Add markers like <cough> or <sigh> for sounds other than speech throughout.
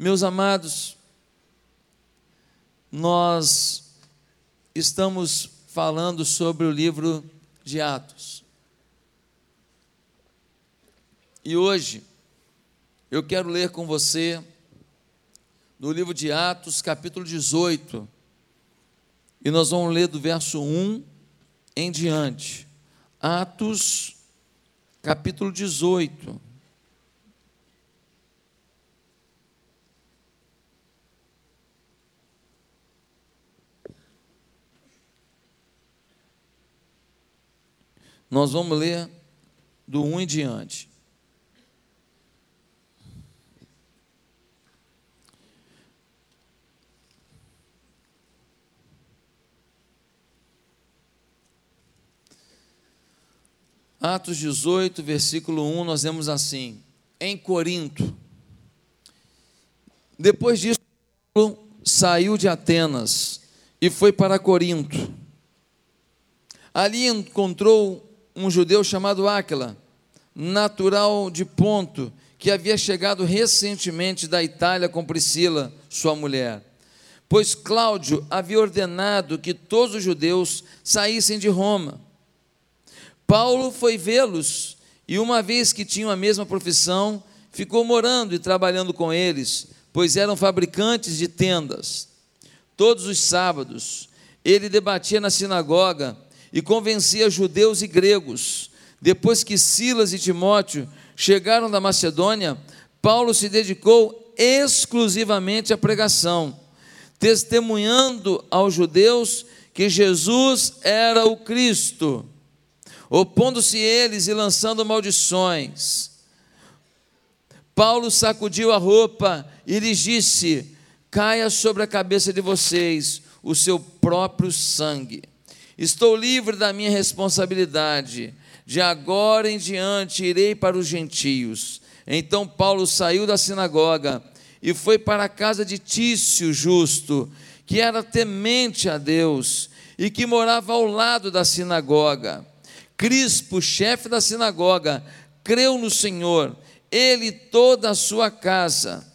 Meus amados, nós estamos falando sobre o livro de Atos. E hoje eu quero ler com você no livro de Atos, capítulo 18. E nós vamos ler do verso 1 em diante. Atos, capítulo 18. Nós vamos ler do 1 em diante. Atos 18, versículo 1, nós vemos assim: em Corinto. Depois disso, saiu de Atenas e foi para Corinto. Ali encontrou um judeu chamado Áquila, natural de Ponto, que havia chegado recentemente da Itália com Priscila, sua mulher. Pois Cláudio havia ordenado que todos os judeus saíssem de Roma. Paulo foi vê-los e, uma vez que tinham a mesma profissão, ficou morando e trabalhando com eles, pois eram fabricantes de tendas. Todos os sábados, ele debatia na sinagoga e convencia judeus e gregos. Depois que Silas e Timóteo chegaram da Macedônia, Paulo se dedicou exclusivamente à pregação, testemunhando aos judeus que Jesus era o Cristo, opondo-se eles e lançando maldições. Paulo sacudiu a roupa e lhes disse: Caia sobre a cabeça de vocês o seu próprio sangue. Estou livre da minha responsabilidade. De agora em diante irei para os gentios. Então Paulo saiu da sinagoga e foi para a casa de Tício justo, que era temente a Deus e que morava ao lado da sinagoga. Crispo, chefe da sinagoga, creu no Senhor, ele e toda a sua casa.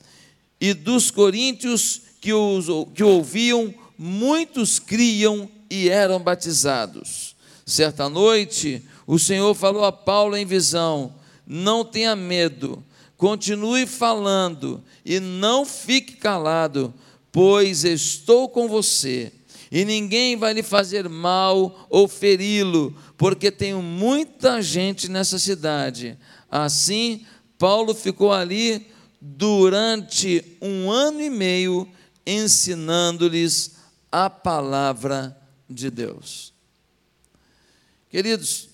E dos coríntios que o, que ouviam, muitos criam e eram batizados. Certa noite, o Senhor falou a Paulo em visão: Não tenha medo, continue falando e não fique calado, pois estou com você. E ninguém vai lhe fazer mal ou feri-lo, porque tenho muita gente nessa cidade. Assim, Paulo ficou ali durante um ano e meio, ensinando-lhes a palavra de Deus. Queridos,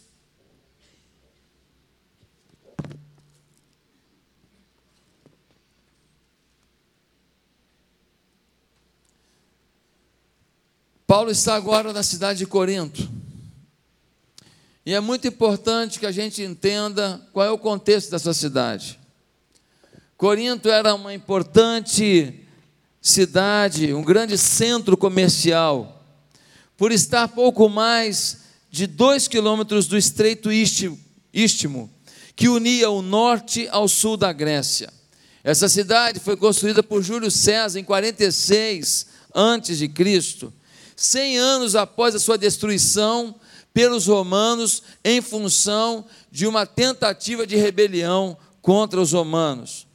Paulo está agora na cidade de Corinto. E é muito importante que a gente entenda qual é o contexto dessa cidade. Corinto era uma importante cidade, um grande centro comercial por estar pouco mais de dois quilômetros do estreito istmo, que unia o norte ao sul da Grécia. Essa cidade foi construída por Júlio César em 46 antes de Cristo, 100 anos após a sua destruição pelos romanos em função de uma tentativa de rebelião contra os romanos.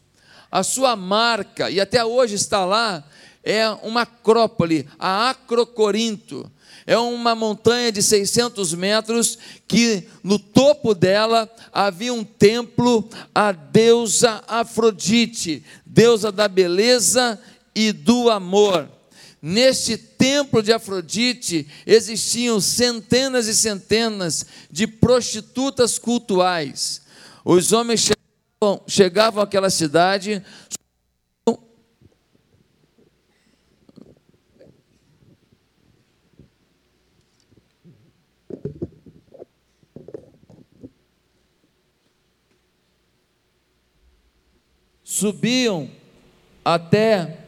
A sua marca, e até hoje está lá, é uma acrópole, a Acrocorinto, é uma montanha de 600 metros que no topo dela havia um templo à deusa Afrodite, deusa da beleza e do amor. Neste templo de Afrodite existiam centenas e centenas de prostitutas cultuais. Os homens chegavam, chegavam àquela cidade subiam até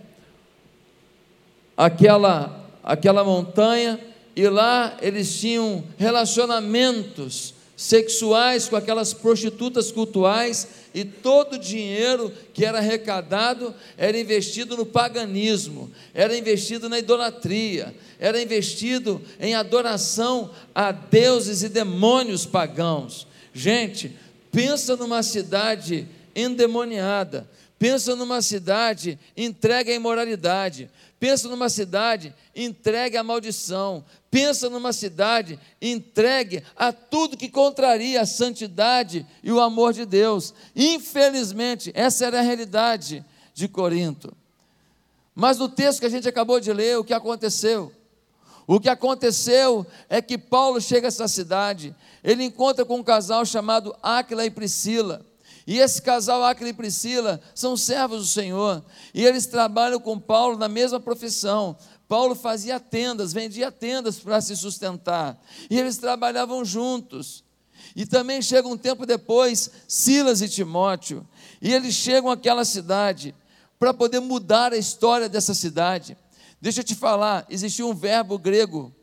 aquela, aquela montanha e lá eles tinham relacionamentos sexuais com aquelas prostitutas cultuais e todo o dinheiro que era arrecadado era investido no paganismo, era investido na idolatria, era investido em adoração a deuses e demônios pagãos. Gente, pensa numa cidade endemoniada, pensa numa cidade entregue à imoralidade, pensa numa cidade entregue à maldição, pensa numa cidade entregue a tudo que contraria a santidade e o amor de Deus. Infelizmente, essa era a realidade de Corinto. Mas no texto que a gente acabou de ler, o que aconteceu? O que aconteceu é que Paulo chega a essa cidade, ele encontra com um casal chamado Áquila e Priscila. E esse casal, Áquila e Priscila, são servos do Senhor, e eles trabalham com Paulo na mesma profissão. Paulo fazia tendas, vendia tendas para se sustentar, e eles trabalhavam juntos. E também chega um tempo depois, Silas e Timóteo, e eles chegam àquela cidade para poder mudar a história dessa cidade. Deixa eu te falar, existia um verbo grego,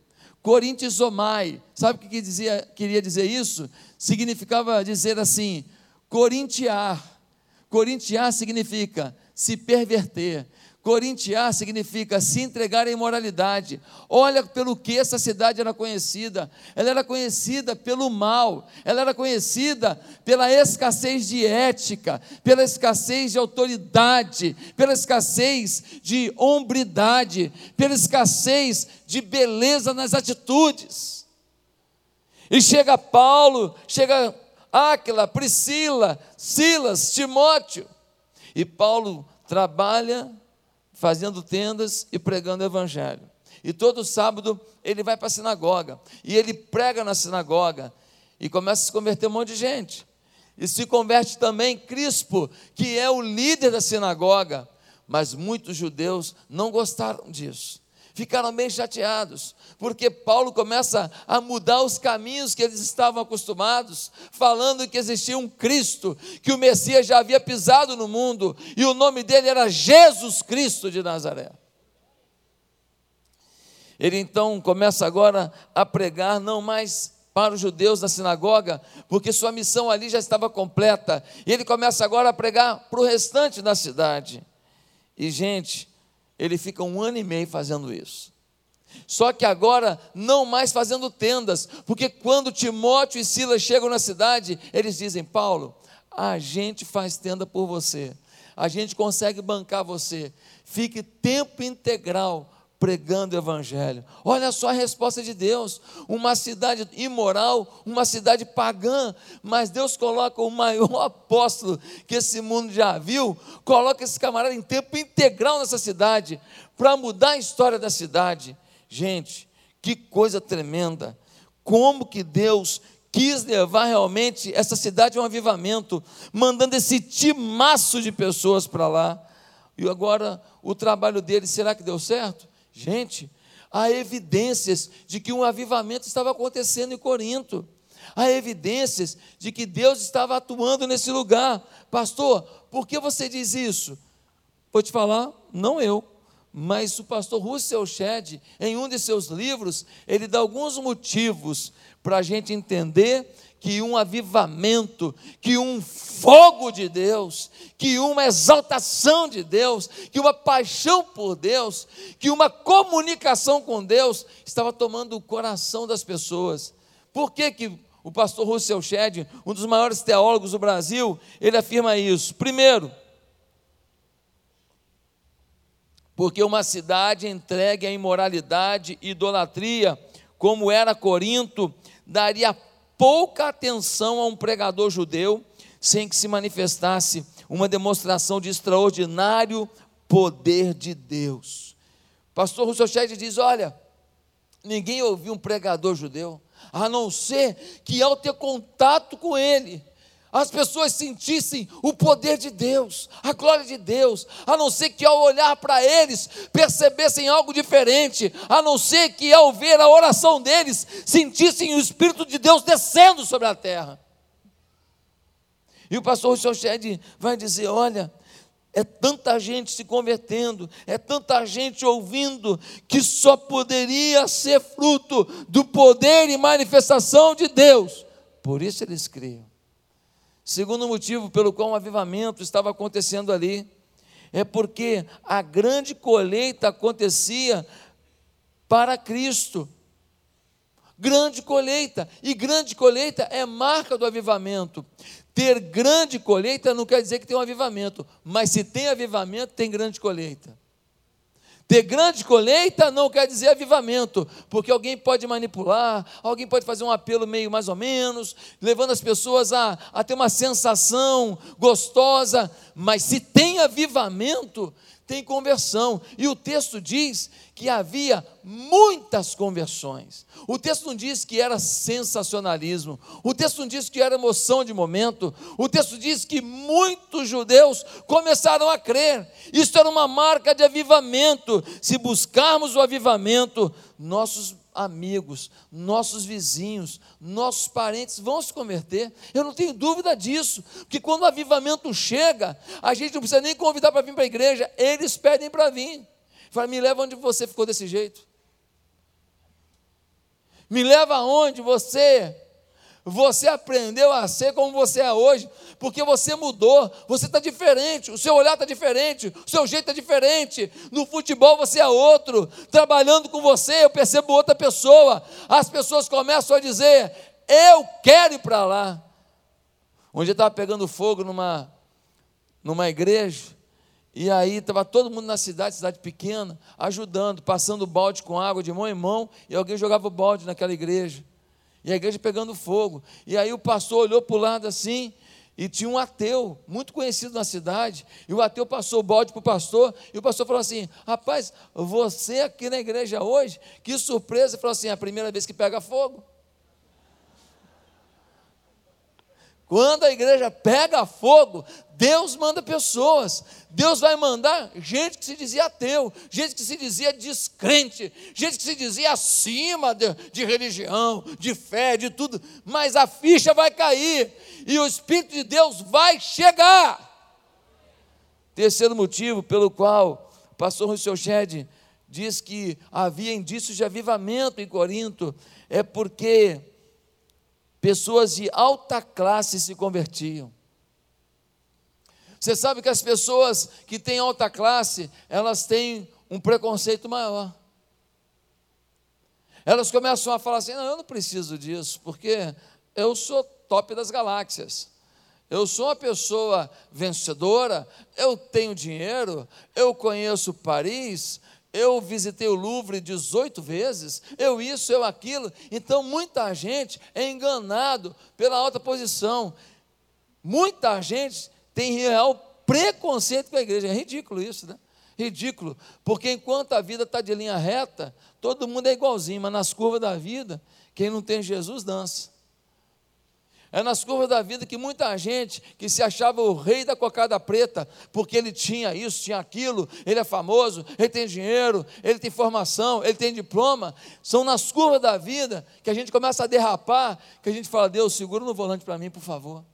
corintizomai. Sabe o que dizia, queria dizer isso? Significava dizer assim, corintiar. Corintiar significa se perverter, Corintiar significa se entregar à imoralidade. Olha pelo que essa cidade era conhecida. Ela era conhecida pelo mal, ela era conhecida pela escassez de ética, pela escassez de autoridade, pela escassez de hombridade, pela escassez de beleza nas atitudes. E chega Paulo, chega Áquila, Priscila, Silas, Timóteo, e Paulo trabalha fazendo tendas e pregando o evangelho. E todo sábado ele vai para a sinagoga e ele prega na sinagoga e começa a se converter um monte de gente. E se converte também Crispo, que é o líder da sinagoga, mas muitos judeus não gostaram disso ficaram bem chateados, porque Paulo começa a mudar os caminhos que eles estavam acostumados, falando que existia um Cristo, que o Messias já havia pisado no mundo, e o nome dele era Jesus Cristo de Nazaré. Ele então começa agora a pregar não mais para os judeus na sinagoga, porque sua missão ali já estava completa, e ele começa agora a pregar para o restante da cidade. E, gente, ele fica um ano e meio fazendo isso. Só que agora não mais fazendo tendas, porque quando Timóteo e Silas chegam na cidade, eles dizem: Paulo, a gente faz tenda por você, a gente consegue bancar você, fique tempo integral pregando o Evangelho. Olha só a resposta de Deus: uma cidade imoral, uma cidade pagã, mas Deus coloca o maior <laughs> apóstolo que esse mundo já viu, coloca esse camarada em tempo integral nessa cidade, para mudar a história da cidade. Gente, que coisa tremenda! Como que Deus quis levar realmente essa cidade a um avivamento, mandando esse timaço de pessoas para lá. E agora o trabalho dele, será que deu certo? Gente, há evidências de que um avivamento estava acontecendo em Corinto. Há evidências de que Deus estava atuando nesse lugar. Pastor, por que você diz isso? Vou te falar, não eu, mas o pastor Russell Shedd, em um de seus livros, ele dá alguns motivos para a gente entender que um avivamento, que um fogo de Deus, que uma exaltação de Deus, que uma paixão por Deus, que uma comunicação com Deus estava tomando o coração das pessoas. Por que, que o pastor Russell Shedd, um dos maiores teólogos do Brasil, ele afirma isso? Primeiro, porque uma cidade entregue à imoralidade e idolatria, como era Corinto, daria pouca atenção a um pregador judeu sem que se manifestasse uma demonstração de extraordinário poder de Deus. Pastor Russell Shedd diz: Olha, ninguém ouviu um pregador judeu, a não ser que ao ter contato com ele, as pessoas sentissem o poder de Deus, a glória de Deus, a não ser que ao olhar para eles percebessem algo diferente, a não ser que ao ver a oração deles sentissem o Espírito de Deus descendo sobre a terra. E o pastor Russell vai dizer: olha, é tanta gente se convertendo, é tanta gente ouvindo, que só poderia ser fruto do poder e manifestação de Deus por isso eles criam. Segundo motivo pelo qual um avivamento estava acontecendo ali, é porque a grande colheita acontecia para Cristo. Grande colheita, e grande colheita é marca do avivamento. Ter grande colheita não quer dizer que tem um avivamento, mas se tem avivamento, tem grande colheita. Ter grande colheita não quer dizer avivamento, porque alguém pode manipular, alguém pode fazer um apelo meio mais ou menos, levando as pessoas a, a ter uma sensação gostosa, mas se tem avivamento, tem conversão. E o texto diz que havia muitas conversões. O texto não diz que era sensacionalismo. O texto não diz que era emoção de momento. O texto diz que muitos judeus começaram a crer. Isso era uma marca de avivamento. Se buscarmos o avivamento, nossos amigos, nossos vizinhos, nossos parentes vão se converter. Eu não tenho dúvida disso, porque quando o avivamento chega, a gente não precisa nem convidar para vir para a igreja, eles pedem para vir. Fala, me leva onde você ficou desse jeito. Me leva aonde você você aprendeu a ser como você é hoje, porque você mudou, você está diferente, o seu olhar está diferente, o seu jeito é diferente. No futebol você é outro, trabalhando com você eu percebo outra pessoa. As pessoas começam a dizer: Eu quero ir para lá. Um dia estava pegando fogo numa, numa igreja, e aí estava todo mundo na cidade, cidade pequena, ajudando, passando balde com água de mão em mão, e alguém jogava o balde naquela igreja e a igreja pegando fogo. E aí o pastor olhou para o lado assim, e tinha um ateu, muito conhecido na cidade, e o ateu passou o balde para o pastor, e o pastor falou assim: Rapaz, você aqui na igreja hoje, que surpresa! Ele falou assim: É a primeira vez que pega fogo. Quando a igreja pega fogo, Deus manda pessoas. Deus vai mandar gente que se dizia ateu, gente que se dizia descrente, gente que se dizia acima de, de religião, de fé, de tudo. Mas a ficha vai cair e o Espírito de Deus vai chegar. Terceiro motivo pelo qual o pastor Rousseau Shed diz que havia indícios de avivamento em Corinto é porque pessoas de alta classe se convertiam. Você sabe que as pessoas que têm alta classe, elas têm um preconceito maior. Elas começam a falar assim: não, eu não preciso disso, porque eu sou top das galáxias. Eu sou uma pessoa vencedora, eu tenho dinheiro, eu conheço Paris, eu visitei o Louvre 18 vezes, eu isso, eu aquilo. Então muita gente é enganado pela alta posição. Muita gente tem real preconceito com a igreja. É ridículo isso, né? Ridículo, porque enquanto a vida está de linha reta, todo mundo é igualzinho, mas nas curvas da vida, quem não tem Jesus dança. É nas curvas da vida que muita gente que se achava o rei da cocada preta, porque ele tinha isso, tinha aquilo, ele é famoso, ele tem dinheiro, ele tem formação, ele tem diploma, são nas curvas da vida que a gente começa a derrapar, que a gente fala, Deus, segura no volante para mim, por favor.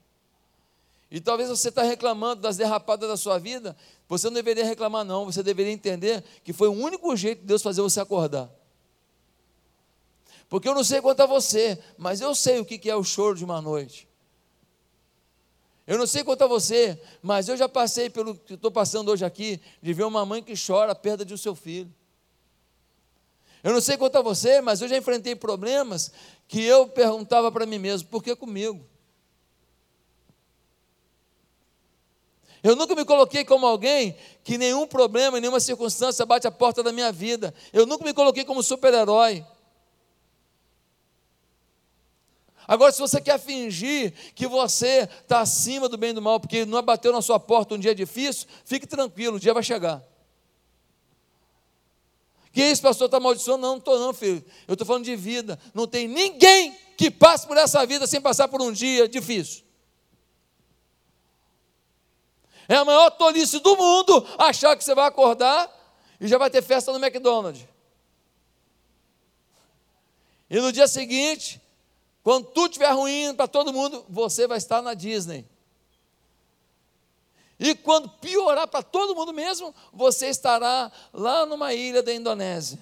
E talvez você está reclamando das derrapadas da sua vida, você não deveria reclamar, não, você deveria entender que foi o único jeito de Deus fazer você acordar. Porque eu não sei quanto a você, mas eu sei o que é o choro de uma noite. Eu não sei quanto a você, mas eu já passei pelo que estou passando hoje aqui, de ver uma mãe que chora a perda de um seu filho. Eu não sei quanto a você, mas eu já enfrentei problemas que eu perguntava para mim mesmo: por que comigo? Eu nunca me coloquei como alguém que nenhum problema, nenhuma circunstância bate a porta da minha vida. Eu nunca me coloquei como super-herói. Agora, se você quer fingir que você está acima do bem e do mal, porque não bateu na sua porta um dia difícil, fique tranquilo, o dia vai chegar. Que isso, pastor, está amaldiçoando? Não, não estou não, filho. Eu estou falando de vida. Não tem ninguém que passe por essa vida sem passar por um dia difícil. É a maior tolice do mundo achar que você vai acordar e já vai ter festa no McDonald's. E no dia seguinte, quando tudo estiver ruim para todo mundo, você vai estar na Disney. E quando piorar para todo mundo mesmo, você estará lá numa ilha da Indonésia,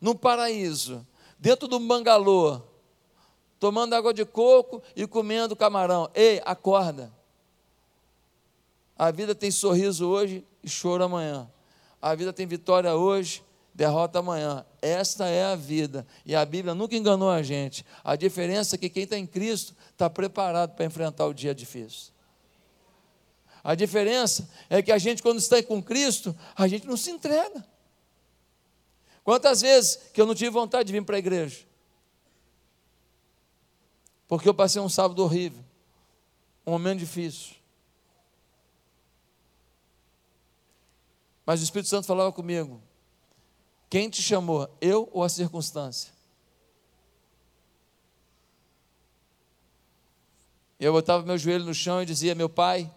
num paraíso, dentro do bangalô, tomando água de coco e comendo camarão. Ei, acorda. A vida tem sorriso hoje e choro amanhã. A vida tem vitória hoje, derrota amanhã. Esta é a vida. E a Bíblia nunca enganou a gente. A diferença é que quem está em Cristo está preparado para enfrentar o dia difícil. A diferença é que a gente, quando está com Cristo, a gente não se entrega. Quantas vezes que eu não tive vontade de vir para a igreja? Porque eu passei um sábado horrível, um momento difícil. Mas o Espírito Santo falava comigo: quem te chamou, eu ou a circunstância? Eu botava meu joelho no chão e dizia: Meu pai,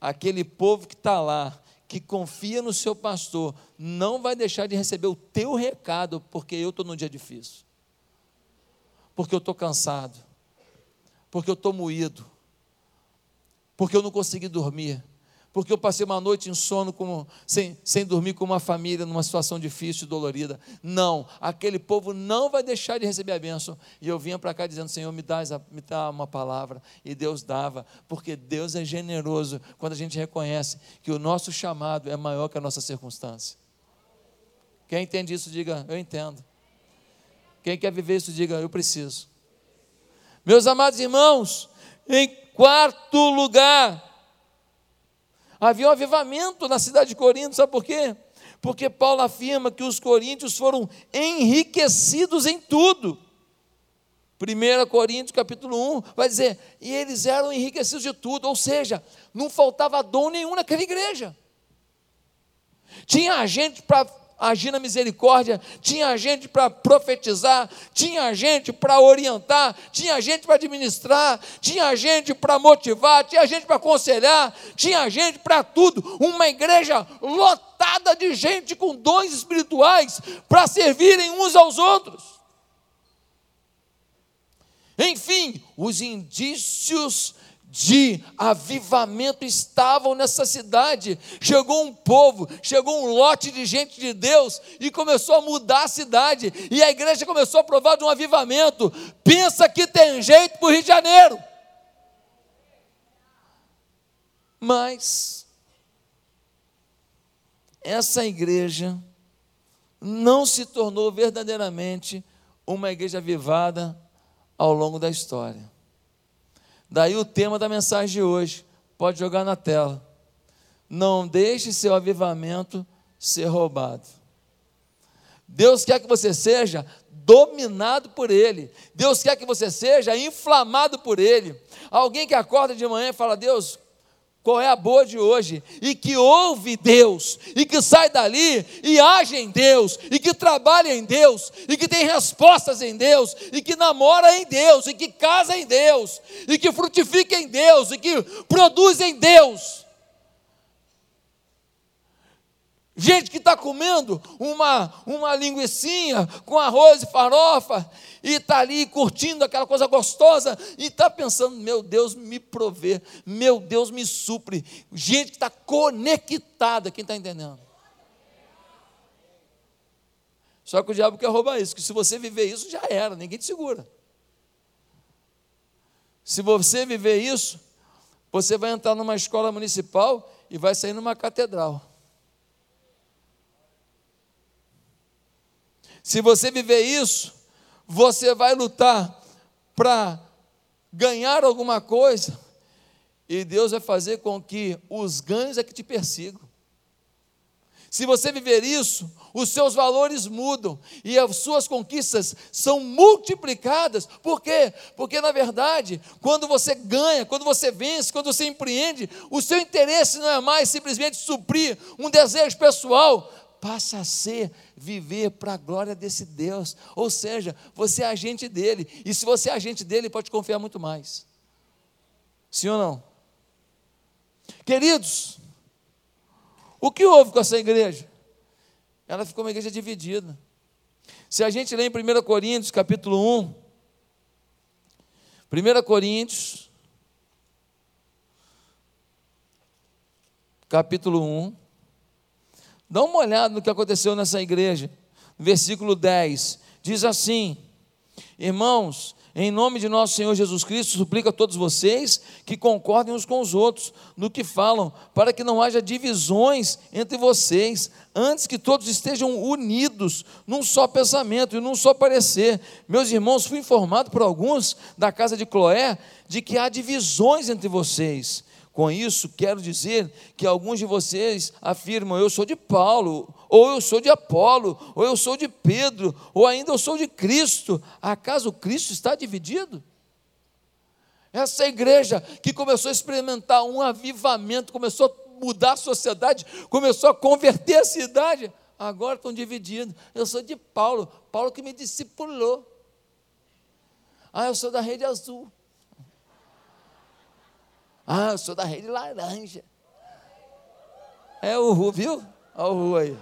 aquele povo que está lá, que confia no seu pastor, não vai deixar de receber o teu recado, porque eu estou num dia difícil, porque eu estou cansado, porque eu estou moído, porque eu não consegui dormir, porque eu passei uma noite em sono como, sem, sem dormir com uma família numa situação difícil e dolorida. Não, aquele povo não vai deixar de receber a bênção. E eu vinha para cá dizendo: Senhor, me dá, me dá uma palavra. E Deus dava, porque Deus é generoso quando a gente reconhece que o nosso chamado é maior que a nossa circunstância. Quem entende isso, diga: Eu entendo. Quem quer viver isso, diga: Eu preciso. Meus amados irmãos, em quarto lugar, Havia um avivamento na cidade de Corinto, sabe por quê? Porque Paulo afirma que os coríntios foram enriquecidos em tudo. 1 Coríntios capítulo 1 vai dizer, e eles eram enriquecidos de tudo, ou seja, não faltava dom nenhum naquela igreja. Tinha gente para agir na misericórdia, tinha gente para profetizar, tinha gente para orientar, tinha gente para administrar, tinha gente para motivar, tinha gente para aconselhar, tinha gente para tudo. Uma igreja lotada de gente com dons espirituais para servirem uns aos outros. Enfim, os indícios de avivamento estavam nessa cidade. Chegou um povo, chegou um lote de gente de Deus e começou a mudar a cidade. E a igreja começou a provar de um avivamento. Pensa que tem jeito para o Rio de Janeiro. Mas essa igreja não se tornou verdadeiramente uma igreja avivada ao longo da história. Daí o tema da mensagem de hoje, pode jogar na tela. Não deixe seu avivamento ser roubado. Deus quer que você seja dominado por Ele. Deus quer que você seja inflamado por Ele. Alguém que acorda de manhã e fala: Deus, qual é a boa de hoje, e que ouve Deus, e que sai dali e age em Deus, e que trabalha em Deus, e que tem respostas em Deus, e que namora em Deus, e que casa em Deus, e que frutifica em Deus, e que produz em Deus. Gente que está comendo uma, uma linguiçinha com arroz e farofa e está ali curtindo aquela coisa gostosa e está pensando: meu Deus me provê, meu Deus me supre. Gente que está conectada, quem está entendendo? Só que o diabo quer roubar isso, que se você viver isso, já era, ninguém te segura. Se você viver isso, você vai entrar numa escola municipal e vai sair numa catedral. Se você viver isso, você vai lutar para ganhar alguma coisa, e Deus vai fazer com que os ganhos é que te persigam. Se você viver isso, os seus valores mudam e as suas conquistas são multiplicadas. Por quê? Porque na verdade, quando você ganha, quando você vence, quando você empreende, o seu interesse não é mais simplesmente suprir um desejo pessoal, passa a ser viver para a glória desse Deus. Ou seja, você é agente dele. E se você é agente dele, pode confiar muito mais. Sim ou não? Queridos, o que houve com essa igreja? Ela ficou uma igreja dividida. Se a gente lê em 1 Coríntios, capítulo 1, 1 Coríntios, capítulo 1, Dá uma olhada no que aconteceu nessa igreja. Versículo 10 diz assim: Irmãos, em nome de nosso Senhor Jesus Cristo, suplico a todos vocês que concordem uns com os outros no que falam, para que não haja divisões entre vocês, antes que todos estejam unidos num só pensamento e num só parecer. Meus irmãos, fui informado por alguns da casa de Cloé de que há divisões entre vocês. Com isso, quero dizer que alguns de vocês afirmam: eu sou de Paulo, ou eu sou de Apolo, ou eu sou de Pedro, ou ainda eu sou de Cristo. Acaso Cristo está dividido? Essa igreja que começou a experimentar um avivamento, começou a mudar a sociedade, começou a converter a cidade, agora estão divididos. Eu sou de Paulo, Paulo que me discipulou. Ah, eu sou da rede azul. Ah, eu sou da rede laranja. É o Ru, viu? Olha o Ru aí.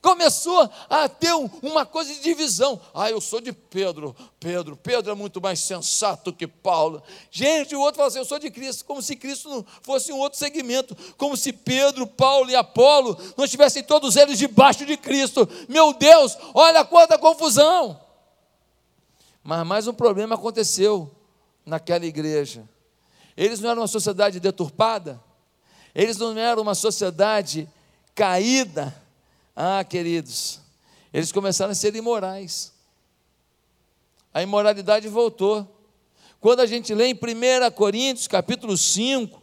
Começou a ter uma coisa de divisão. Ah, eu sou de Pedro. Pedro, Pedro é muito mais sensato que Paulo. Gente, o outro fala assim: eu sou de Cristo, como se Cristo não fosse um outro segmento, como se Pedro, Paulo e Apolo não estivessem todos eles debaixo de Cristo. Meu Deus, olha quanta confusão. Mas mais um problema aconteceu naquela igreja. Eles não eram uma sociedade deturpada, eles não eram uma sociedade caída. Ah, queridos, eles começaram a ser imorais. A imoralidade voltou. Quando a gente lê em 1 Coríntios, capítulo 5,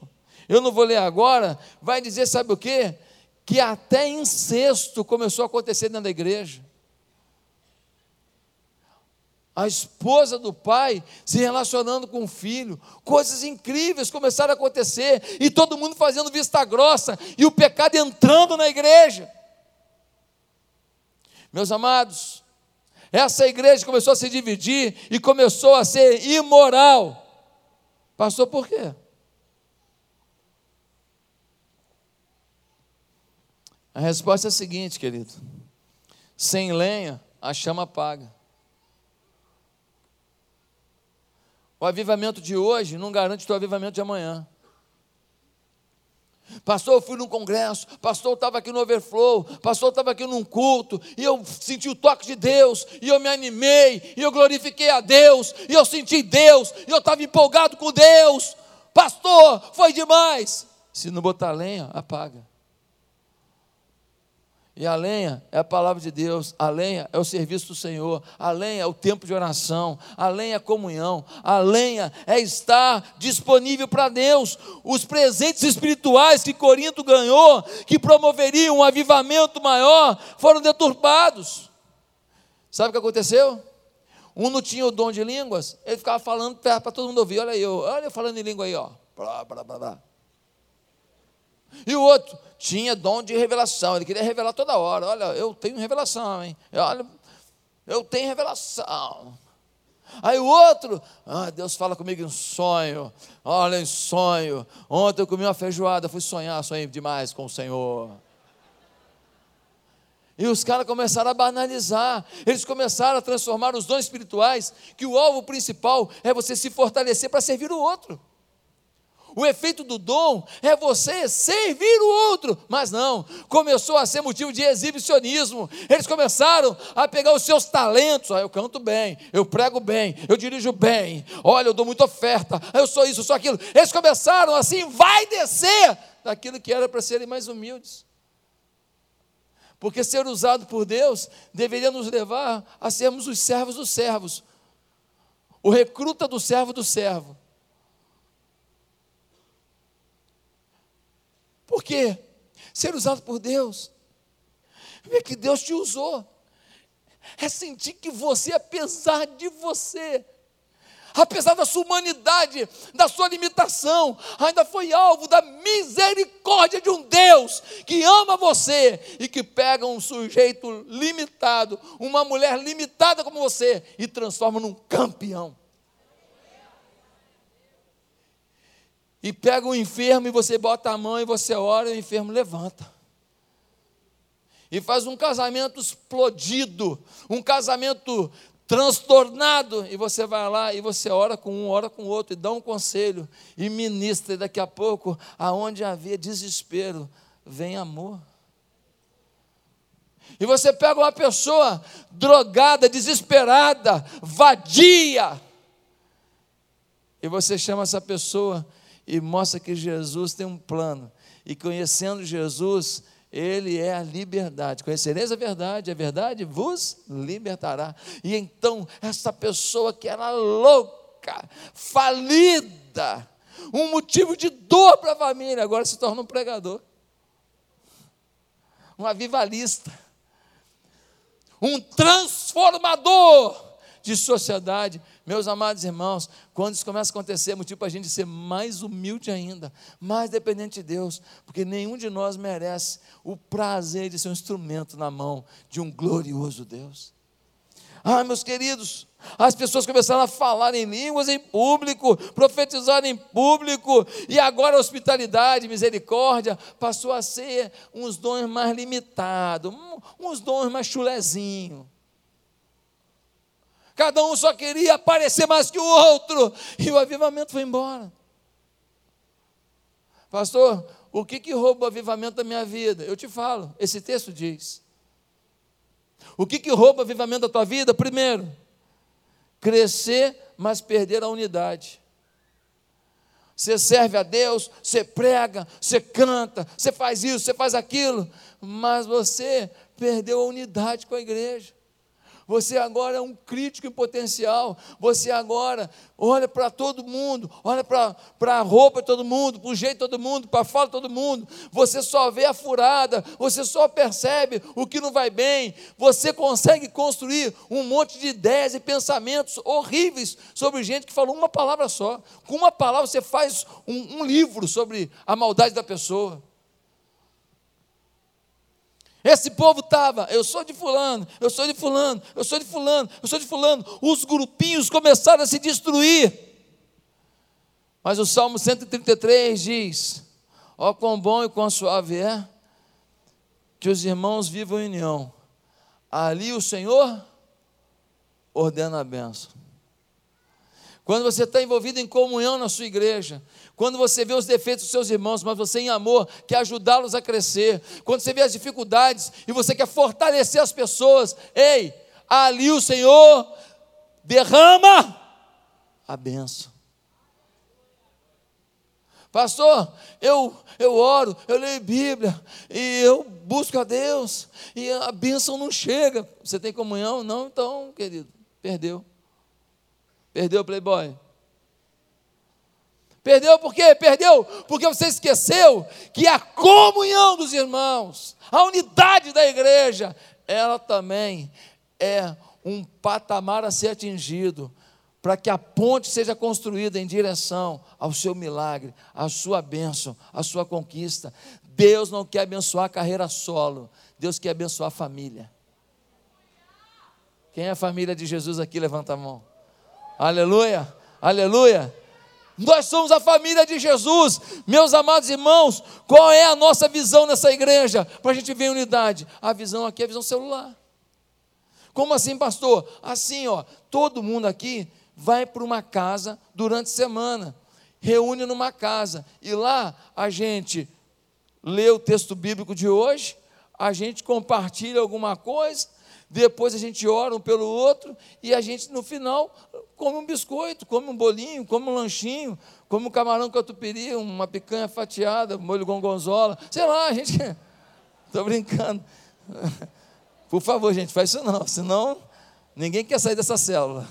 eu não vou ler agora, vai dizer, sabe o quê? Que até incesto começou a acontecer dentro da igreja a esposa do pai se relacionando com o filho, coisas incríveis começaram a acontecer, e todo mundo fazendo vista grossa, e o pecado entrando na igreja. Meus amados, essa igreja começou a se dividir e começou a ser imoral. Passou por quê? A resposta é a seguinte, querido: sem lenha, a chama apaga. O avivamento de hoje não garante o avivamento de amanhã. Pastor, eu fui num congresso, pastor, eu estava aqui no overflow, pastor, eu estava aqui num culto, e eu senti o toque de Deus, e eu me animei, e eu glorifiquei a Deus, e eu senti Deus, e eu estava empolgado com Deus. Pastor, foi demais. Se não botar lenha, apaga. E a lenha é a palavra de Deus, a lenha é o serviço do Senhor, a lenha é o tempo de oração, a lenha é a comunhão, a lenha é estar disponível para Deus. Os presentes espirituais que Corinto ganhou, que promoveriam um avivamento maior, foram deturpados. Sabe o que aconteceu? Um não tinha o dom de línguas, ele ficava falando para todo mundo ouvir. Olha aí, olha eu falando em língua aí, ó. Blá, blá, blá, blá. E o outro tinha dom de revelação, ele queria revelar toda hora. Olha, eu tenho revelação, hein? Olha, eu tenho revelação. Aí o outro, ah, Deus fala comigo em sonho. Olha, em sonho. Ontem eu comi uma feijoada, fui sonhar, sonhei demais com o Senhor. E os caras começaram a banalizar, eles começaram a transformar os dons espirituais, que o alvo principal é você se fortalecer para servir o outro. O efeito do dom é você servir o outro, mas não, começou a ser motivo de exibicionismo. Eles começaram a pegar os seus talentos. Ah, eu canto bem, eu prego bem, eu dirijo bem. Olha, eu dou muita oferta. Eu sou isso, eu sou aquilo. Eles começaram assim, vai descer daquilo que era para serem mais humildes. Porque ser usado por Deus deveria nos levar a sermos os servos dos servos, o recruta do servo do servo. Por quê? Ser usado por Deus. Ver que Deus te usou. É sentir que você, apesar de você, apesar da sua humanidade, da sua limitação, ainda foi alvo da misericórdia de um Deus que ama você e que pega um sujeito limitado, uma mulher limitada como você e transforma num campeão. E pega o enfermo e você bota a mão e você ora e o enfermo levanta. E faz um casamento explodido, um casamento transtornado, e você vai lá e você ora com um, ora com o outro, e dá um conselho, e ministra, e daqui a pouco, aonde havia desespero, vem amor. E você pega uma pessoa drogada, desesperada, vadia, e você chama essa pessoa e mostra que Jesus tem um plano. E conhecendo Jesus, ele é a liberdade. Conhecereis a verdade, a verdade vos libertará. E então, essa pessoa que era louca, falida, um motivo de dor para a família, agora se torna um pregador, um avivalista, um transformador de sociedade. Meus amados irmãos, quando isso começa a acontecer, é motivo para a gente ser mais humilde ainda, mais dependente de Deus, porque nenhum de nós merece o prazer de ser um instrumento na mão de um glorioso Deus. Ah, meus queridos, as pessoas começaram a falar em línguas em público, profetizar em público, e agora a hospitalidade, misericórdia, passou a ser uns dons mais limitados, uns dons mais chulezinhos. Cada um só queria aparecer mais que o outro, e o avivamento foi embora. Pastor, o que, que rouba o avivamento da minha vida? Eu te falo, esse texto diz. O que, que rouba o avivamento da tua vida? Primeiro, crescer, mas perder a unidade. Você serve a Deus, você prega, você canta, você faz isso, você faz aquilo, mas você perdeu a unidade com a igreja. Você agora é um crítico em potencial. Você agora olha para todo mundo, olha para a roupa de todo mundo, para o jeito de todo mundo, para a fala de todo mundo. Você só vê a furada, você só percebe o que não vai bem. Você consegue construir um monte de ideias e pensamentos horríveis sobre gente que falou uma palavra só. Com uma palavra você faz um, um livro sobre a maldade da pessoa. Esse povo estava, eu sou de fulano, eu sou de fulano, eu sou de fulano, eu sou de fulano. Os grupinhos começaram a se destruir. Mas o Salmo 133 diz: Ó, oh, quão bom e quão suave é que os irmãos vivam em união. Ali o Senhor ordena a bênção. Quando você está envolvido em comunhão na sua igreja, quando você vê os defeitos dos seus irmãos, mas você em amor quer ajudá-los a crescer, quando você vê as dificuldades e você quer fortalecer as pessoas, ei, ali o Senhor derrama a benção. Pastor, eu, eu oro, eu leio Bíblia e eu busco a Deus e a bênção não chega. Você tem comunhão? Não, então, querido, perdeu. Perdeu o playboy. Perdeu por quê? Perdeu porque você esqueceu que a comunhão dos irmãos, a unidade da igreja, ela também é um patamar a ser atingido para que a ponte seja construída em direção ao seu milagre, à sua bênção, à sua conquista. Deus não quer abençoar a carreira solo, Deus quer abençoar a família. Quem é a família de Jesus aqui? Levanta a mão. Aleluia, aleluia. Nós somos a família de Jesus. Meus amados irmãos, qual é a nossa visão nessa igreja? Para a gente ver unidade. A visão aqui é a visão celular. Como assim, pastor? Assim, ó, todo mundo aqui vai para uma casa durante a semana, reúne numa casa, e lá a gente lê o texto bíblico de hoje, a gente compartilha alguma coisa, depois a gente ora um pelo outro e a gente no final come um biscoito, come um bolinho, come um lanchinho, come um camarão catupiry, uma picanha fatiada, molho gongonzola, sei lá, a gente. Estou <laughs> brincando. <laughs> Por favor, gente, faz isso não, senão ninguém quer sair dessa célula.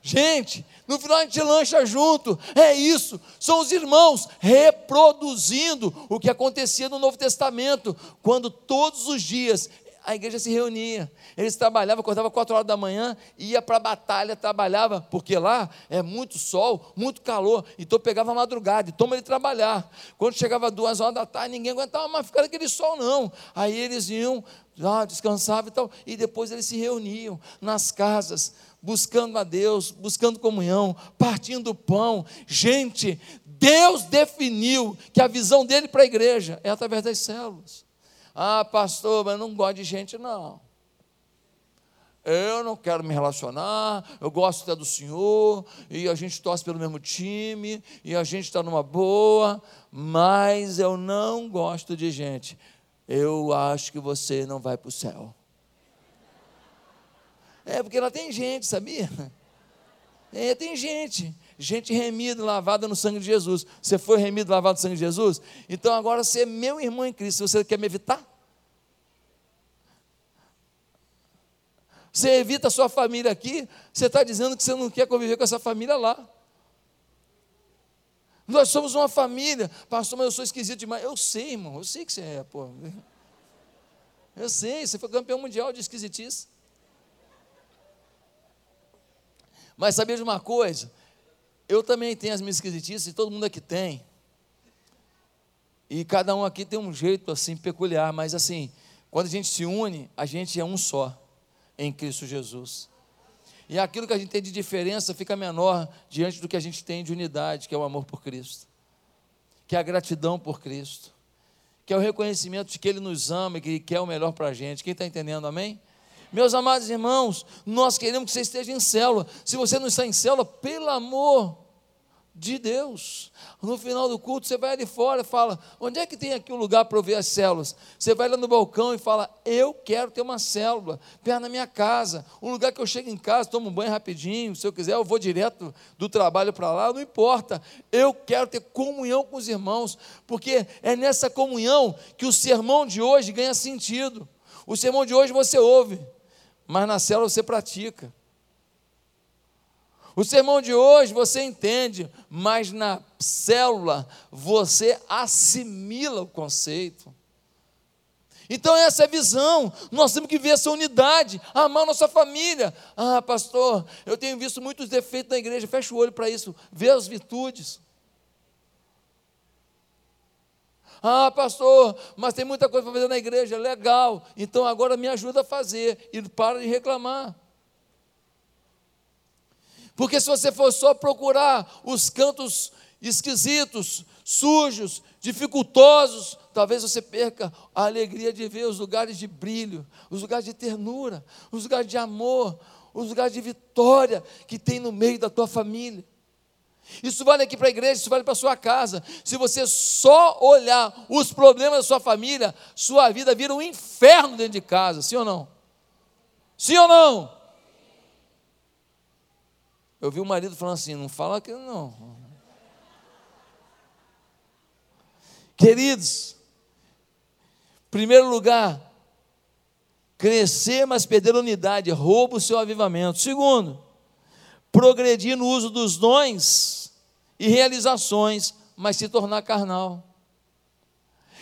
Gente, no final a gente lancha junto, é isso, são os irmãos reproduzindo o que acontecia no Novo Testamento, quando todos os dias a igreja se reunia. Eles trabalhavam, acordavam quatro horas da manhã, ia para a batalha, trabalhava, porque lá é muito sol, muito calor, então pegava a madrugada, e toma ele trabalhar. Quando chegava duas horas da tarde, ninguém aguentava mais ficar naquele sol, não. Aí eles iam, lá, descansavam e tal, e depois eles se reuniam nas casas, buscando a Deus, buscando comunhão, partindo o pão. Gente, Deus definiu que a visão dele para a igreja é através das células. Ah, pastor, mas não gosto de gente, não. Eu não quero me relacionar, eu gosto até do senhor, e a gente torce pelo mesmo time, e a gente está numa boa, mas eu não gosto de gente. eu acho que você não vai para o céu. É, porque lá tem gente, sabia? É, tem gente. Gente remida, lavada no sangue de Jesus. Você foi remido, lavado no sangue de Jesus? Então agora você é meu irmão em Cristo. Você quer me evitar? Você evita a sua família aqui, você está dizendo que você não quer conviver com essa família lá. Nós somos uma família. Pastor, mas eu sou esquisito demais. Eu sei, irmão, eu sei que você é, pô. Eu sei, você foi campeão mundial de esquisitice. Mas sabia de uma coisa? Eu também tenho as minhas esquisitices, todo mundo aqui tem. E cada um aqui tem um jeito assim peculiar, mas assim, quando a gente se une, a gente é um só em Cristo Jesus. E aquilo que a gente tem de diferença fica menor diante do que a gente tem de unidade, que é o amor por Cristo, que é a gratidão por Cristo, que é o reconhecimento de que Ele nos ama e que Ele quer o melhor para a gente. Quem está entendendo, amém? Meus amados irmãos, nós queremos que você esteja em célula. Se você não está em célula, pelo amor de Deus. No final do culto, você vai ali fora e fala: onde é que tem aqui um lugar para eu ver as células? Você vai lá no balcão e fala: eu quero ter uma célula perto da minha casa, um lugar que eu chego em casa, tomo um banho rapidinho. Se eu quiser, eu vou direto do trabalho para lá, não importa. Eu quero ter comunhão com os irmãos, porque é nessa comunhão que o sermão de hoje ganha sentido. O sermão de hoje você ouve, mas na célula você pratica. O sermão de hoje você entende, mas na célula você assimila o conceito. Então, essa é a visão. Nós temos que ver essa unidade, amar nossa família. Ah, pastor, eu tenho visto muitos defeitos na igreja. Fecha o olho para isso, vê as virtudes. Ah, pastor, mas tem muita coisa para fazer na igreja. Legal, então agora me ajuda a fazer e para de reclamar. Porque se você for só procurar os cantos esquisitos, sujos, dificultosos, talvez você perca a alegria de ver os lugares de brilho, os lugares de ternura, os lugares de amor, os lugares de vitória que tem no meio da tua família. Isso vale aqui para a igreja, isso vale para a sua casa. Se você só olhar os problemas da sua família, sua vida vira um inferno dentro de casa, sim ou não? Sim ou não? Eu vi o marido falando assim: não fala aquilo não. Queridos, primeiro lugar, crescer, mas perder unidade, rouba o seu avivamento. Segundo, progredir no uso dos dons e realizações, mas se tornar carnal.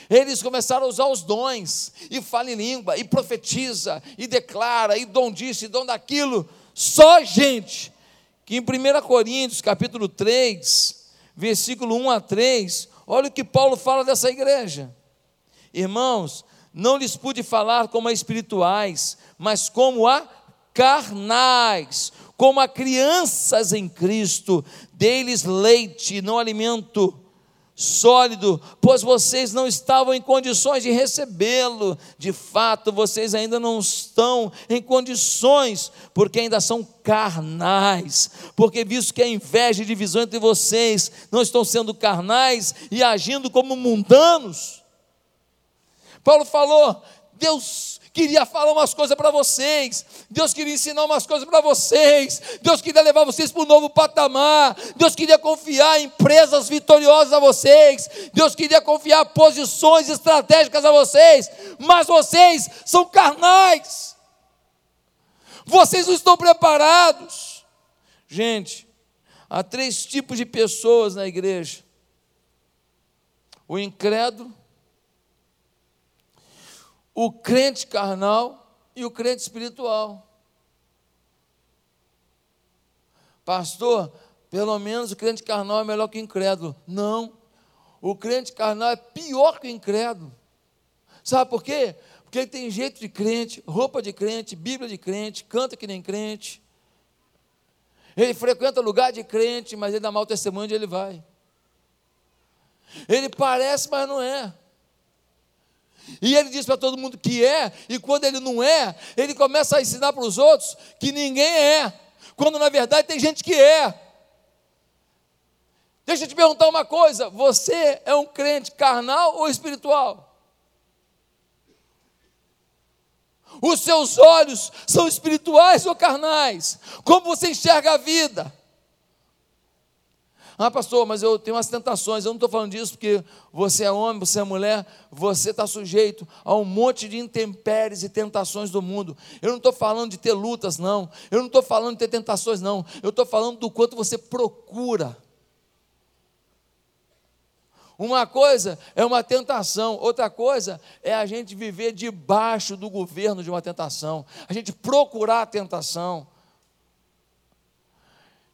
Eles começaram a usar os dons, e fala em língua, e profetiza, e declara, e dom disso, e dom daquilo. Só gente que em 1 Coríntios, capítulo 3, versículo 1 a 3, olha o que Paulo fala dessa igreja. Irmãos, não lhes pude falar como a espirituais, mas como a carnais, como a crianças em Cristo, deles leite, não alimento sólido, pois vocês não estavam em condições de recebê-lo. De fato, vocês ainda não estão em condições, porque ainda são carnais. Porque visto que a inveja e divisão entre vocês não estão sendo carnais e agindo como mundanos. Paulo falou: Deus queria falar umas coisas para vocês, Deus queria ensinar umas coisas para vocês, Deus queria levar vocês para um novo patamar, Deus queria confiar empresas vitoriosas a vocês, Deus queria confiar posições estratégicas a vocês, mas vocês são carnais, vocês não estão preparados. Gente, há três tipos de pessoas na igreja: o incrédulo, o crente carnal e o crente espiritual. Pastor, pelo menos o crente carnal é melhor que o incrédulo. Não. O crente carnal é pior que o incrédulo. Sabe por quê? Porque ele tem jeito de crente, roupa de crente, Bíblia de crente, canta que nem crente. Ele frequenta lugar de crente, mas ele dá mau testemunho onde ele vai. Ele parece, mas não é. E ele diz para todo mundo que é, e quando ele não é, ele começa a ensinar para os outros que ninguém é, quando na verdade tem gente que é. Deixa eu te perguntar uma coisa: você é um crente carnal ou espiritual? Os seus olhos são espirituais ou carnais? Como você enxerga a vida? Ah, pastor, mas eu tenho umas tentações. Eu não estou falando disso porque você é homem, você é mulher, você está sujeito a um monte de intempéries e tentações do mundo. Eu não estou falando de ter lutas, não. Eu não estou falando de ter tentações, não. Eu estou falando do quanto você procura. Uma coisa é uma tentação, outra coisa é a gente viver debaixo do governo de uma tentação, a gente procurar a tentação.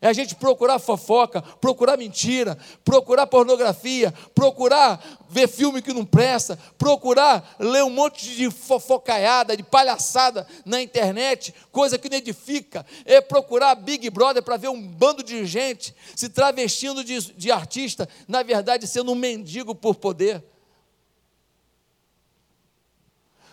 É a gente procurar fofoca, procurar mentira, procurar pornografia, procurar ver filme que não presta, procurar ler um monte de fofocaiada, de palhaçada na internet, coisa que não edifica. É procurar Big Brother para ver um bando de gente se travestindo de, de artista, na verdade sendo um mendigo por poder.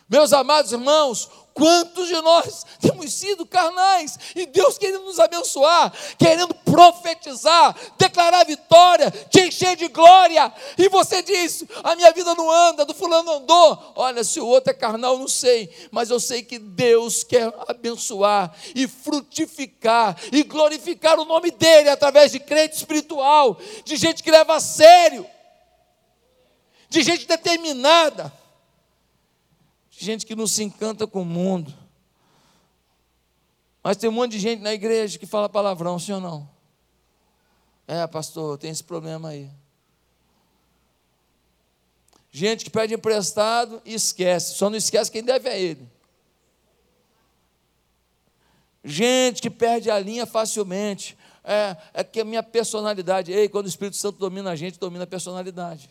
Meus amados irmãos, quantos de nós <laughs> temos sido carnais e Deus querendo nos abençoar, querendo profetizar, declarar vitória, te encher de glória, e você diz: a minha vida não anda, do fulano andou. Olha, se o outro é carnal, não sei, mas eu sei que Deus quer abençoar e frutificar e glorificar o nome dEle através de crente espiritual, de gente que leva a sério, de gente determinada gente que não se encanta com o mundo. Mas tem um monte de gente na igreja que fala palavrão, sim ou não? É, pastor, tem esse problema aí. Gente que pede emprestado e esquece, só não esquece quem deve é ele. Gente que perde a linha facilmente. É, é que a minha personalidade. Ei, quando o Espírito Santo domina a gente, domina a personalidade.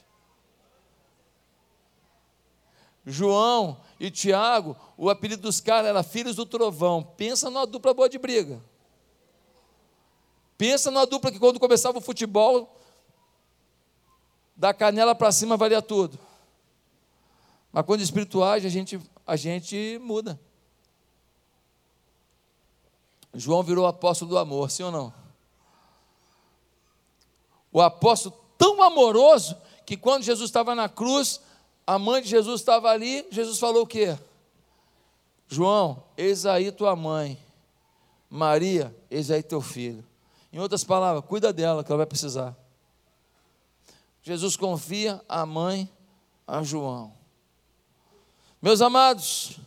João e Tiago, o apelido dos caras era Filhos do Trovão. Pensa numa dupla boa de briga. Pensa numa dupla que quando começava o futebol, da canela para cima valia tudo. Mas quando espirituais, a gente, a gente muda. João virou apóstolo do amor, sim ou não? O apóstolo tão amoroso que quando Jesus estava na cruz, a mãe de Jesus estava ali, Jesus falou o quê? João, eis aí tua mãe. Maria, eis aí teu filho. Em outras palavras, cuida dela, que ela vai precisar. Jesus confia a mãe a João. Meus amados,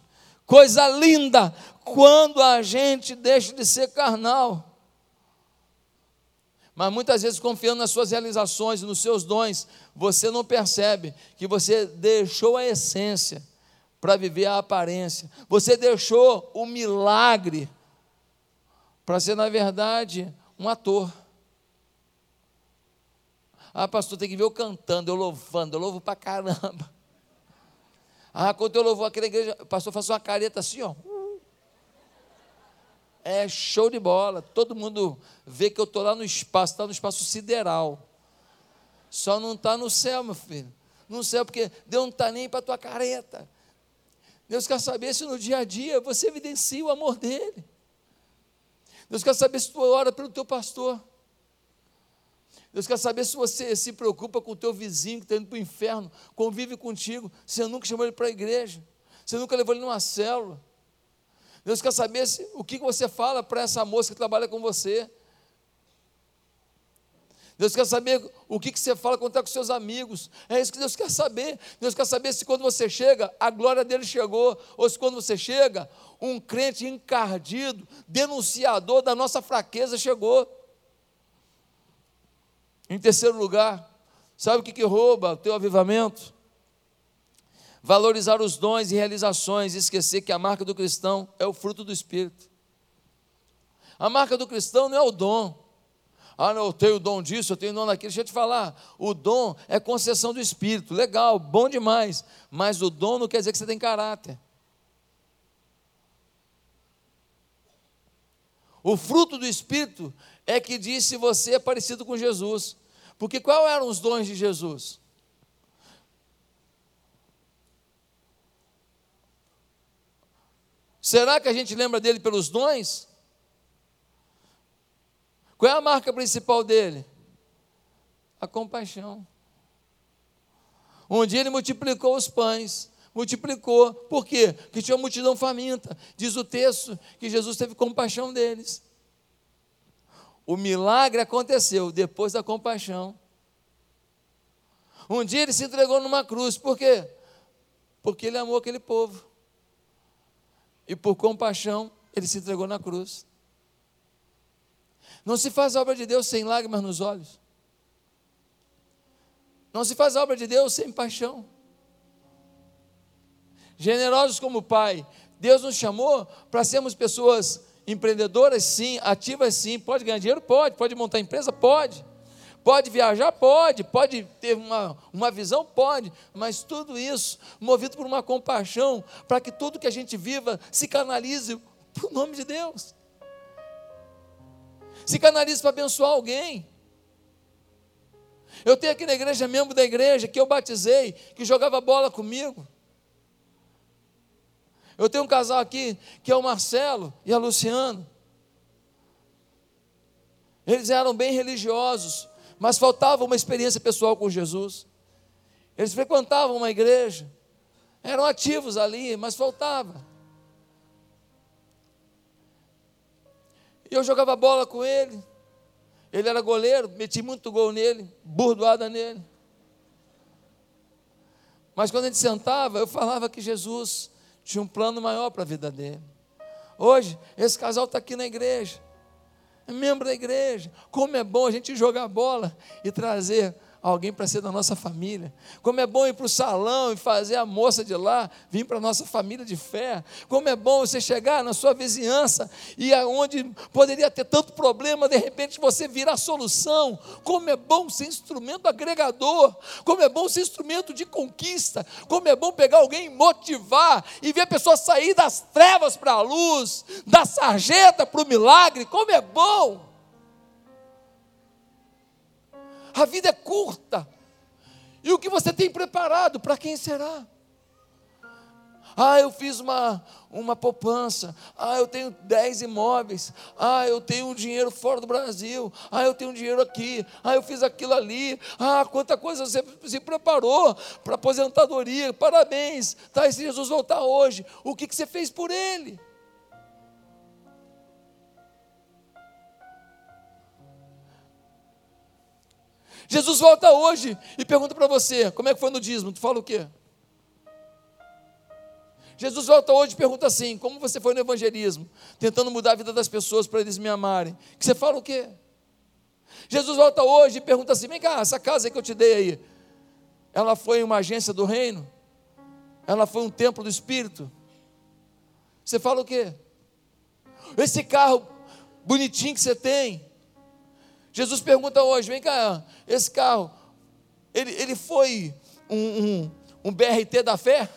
coisa linda quando a gente deixa de ser carnal mas muitas vezes, confiando nas suas realizações, nos seus dons, você não percebe que você deixou a essência para viver a aparência. Você deixou o milagre para ser, na verdade, um ator. Ah, pastor, tem que ver eu cantando, eu louvando, eu louvo para caramba. Ah, quando eu louvo aquela igreja, pastor faz uma careta assim, ó. É show de bola. Todo mundo vê que eu estou lá no espaço, está no espaço sideral. Só não está no céu, meu filho. No céu, porque Deus não está nem para a tua careta. Deus quer saber se no dia a dia você evidencia o amor dele. Deus quer saber se tu ora pelo teu pastor. Deus quer saber se você se preocupa com o teu vizinho que está indo para o inferno, convive contigo, você nunca chamou ele para a igreja, você nunca levou ele numa célula. Deus quer saber se, o que você fala para essa moça que trabalha com você. Deus quer saber o que você fala quando está com seus amigos. É isso que Deus quer saber. Deus quer saber se quando você chega, a glória dele chegou, ou se quando você chega, um crente encardido, denunciador da nossa fraqueza chegou. Em terceiro lugar, sabe o que, que rouba o teu avivamento? Valorizar os dons e realizações e esquecer que a marca do cristão é o fruto do Espírito. A marca do cristão não é o dom. Ah, não, eu tenho o dom disso, eu tenho o dom daquilo. Deixa eu te falar, o dom é concessão do Espírito. Legal, bom demais. Mas o dom não quer dizer que você tem caráter. O fruto do Espírito é que diz se você é parecido com Jesus. Porque qual eram os dons de Jesus? Será que a gente lembra dele pelos dons? Qual é a marca principal dele? A compaixão. Um dia ele multiplicou os pães, multiplicou. Por quê? Porque tinha uma multidão faminta. Diz o texto que Jesus teve compaixão deles. O milagre aconteceu depois da compaixão. Um dia ele se entregou numa cruz. Por quê? Porque ele amou aquele povo. E por compaixão, ele se entregou na cruz. Não se faz a obra de Deus sem lágrimas nos olhos. Não se faz a obra de Deus sem paixão. Generosos como Pai, Deus nos chamou para sermos pessoas empreendedoras, sim, ativas, sim. Pode ganhar dinheiro? Pode. Pode montar empresa? Pode. Pode viajar? Pode. Pode ter uma, uma visão? Pode. Mas tudo isso movido por uma compaixão, para que tudo que a gente viva se canalize para o nome de Deus. Se canalize para abençoar alguém. Eu tenho aqui na igreja membro da igreja que eu batizei, que jogava bola comigo. Eu tenho um casal aqui que é o Marcelo e a Luciano. Eles eram bem religiosos, mas faltava uma experiência pessoal com Jesus. Eles frequentavam uma igreja, eram ativos ali, mas faltava. Eu jogava bola com ele. Ele era goleiro, meti muito gol nele, burdoada nele. Mas quando a gente sentava, eu falava que Jesus tinha um plano maior para a vida dele. Hoje, esse casal está aqui na igreja, membro da igreja. Como é bom a gente jogar bola e trazer alguém para ser da nossa família. Como é bom ir para o salão e fazer a moça de lá vir para a nossa família de fé. Como é bom você chegar na sua vizinhança e aonde poderia ter tanto problema, de repente você virar solução. Como é bom ser instrumento agregador. Como é bom ser instrumento de conquista. Como é bom pegar alguém e motivar e ver a pessoa sair das trevas para a luz, da sarjeta para o milagre. Como é bom. A vida é curta. E o que você tem preparado, para quem será? Ah, eu fiz uma, uma poupança. Ah, eu tenho 10 imóveis. Ah, eu tenho dinheiro fora do Brasil. Ah, eu tenho dinheiro aqui. Ah, eu fiz aquilo ali. Ah, quanta coisa você se preparou para aposentadoria. Parabéns. Tá, e se Jesus voltar hoje, o que, que você fez por ele? Jesus volta hoje e pergunta para você: como é que foi no dízimo? Tu fala o quê? Jesus volta hoje e pergunta assim: como você foi no evangelismo? Tentando mudar a vida das pessoas para eles me amarem. Que você fala o quê? Jesus volta hoje e pergunta assim: vem cá, essa casa que eu te dei aí, ela foi uma agência do reino? Ela foi um templo do Espírito? Você fala o quê? Esse carro bonitinho que você tem, Jesus pergunta hoje: vem cá, esse carro, ele, ele foi um, um, um BRT da fé?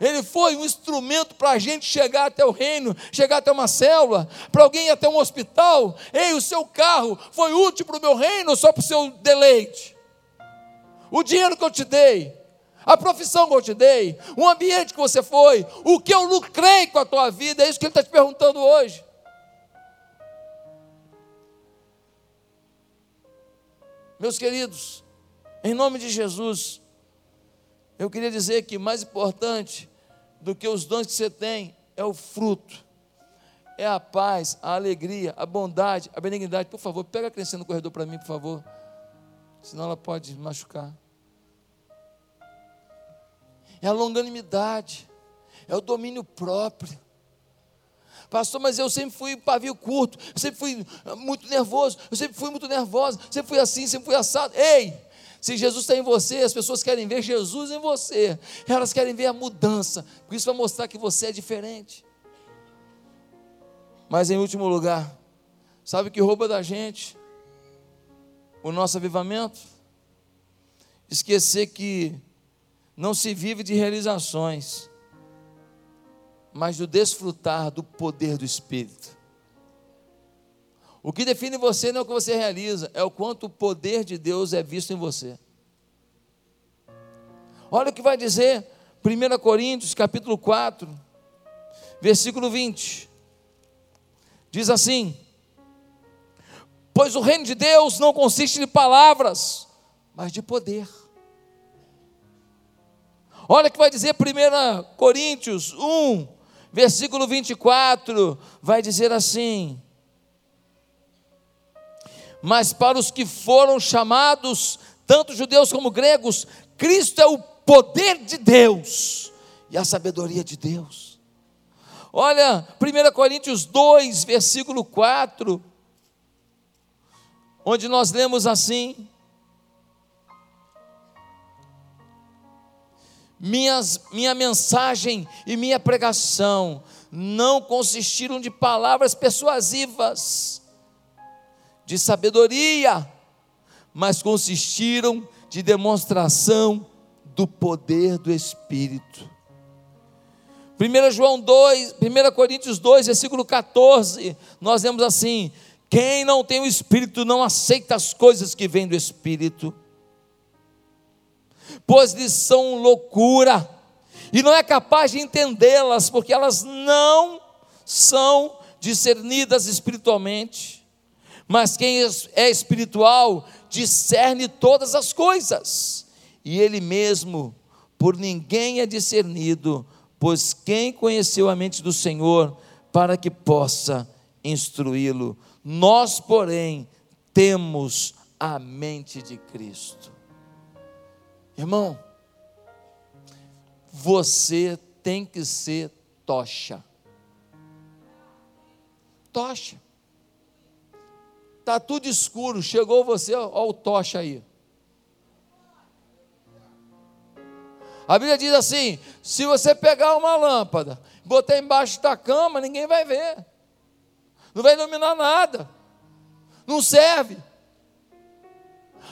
Ele foi um instrumento para a gente chegar até o reino, chegar até uma célula, para alguém ir até um hospital. Ei, o seu carro foi útil para o meu reino ou só para o seu deleite? O dinheiro que eu te dei, a profissão que eu te dei, o ambiente que você foi, o que eu lucrei com a tua vida, é isso que ele está te perguntando hoje. Meus queridos, em nome de Jesus, eu queria dizer que mais importante do que os dons que você tem é o fruto, é a paz, a alegria, a bondade, a benignidade. Por favor, pega a criança no corredor para mim, por favor, senão ela pode machucar. É a longanimidade, é o domínio próprio Pastor, mas eu sempre fui pavio curto, sempre fui muito nervoso, eu sempre fui muito nervosa, sempre fui assim, sempre fui assado. Ei! Se Jesus está em você, as pessoas querem ver Jesus em você, elas querem ver a mudança, por isso vai mostrar que você é diferente. Mas em último lugar, sabe o que rouba da gente? O nosso avivamento? Esquecer que não se vive de realizações, mas do desfrutar do poder do Espírito. O que define você não é o que você realiza, é o quanto o poder de Deus é visto em você. Olha o que vai dizer 1 Coríntios capítulo 4, versículo 20. Diz assim: Pois o reino de Deus não consiste de palavras, mas de poder. Olha o que vai dizer 1 Coríntios 1, versículo 24, vai dizer assim: Mas para os que foram chamados, tanto judeus como gregos, Cristo é o poder de Deus e a sabedoria de Deus. Olha, 1 Coríntios 2, versículo 4, onde nós lemos assim: Minhas, minha mensagem e minha pregação não consistiram de palavras persuasivas, de sabedoria, mas consistiram de demonstração do poder do Espírito. 1 João 2, 1 Coríntios 2, versículo 14, nós lemos assim: quem não tem o Espírito não aceita as coisas que vêm do Espírito, pois lhes são loucura, e não é capaz de entendê-las, porque elas não são discernidas espiritualmente. Mas quem é espiritual discerne todas as coisas, e ele mesmo por ninguém é discernido, pois quem conheceu a mente do Senhor para que possa instruí-lo? Nós, porém, temos a mente de Cristo. Irmão, você tem que ser tocha. Tocha. Está tudo escuro, chegou você, olha o tocha aí. A Bíblia diz assim: se você pegar uma lâmpada, botar embaixo da cama, ninguém vai ver, não vai iluminar nada, não serve.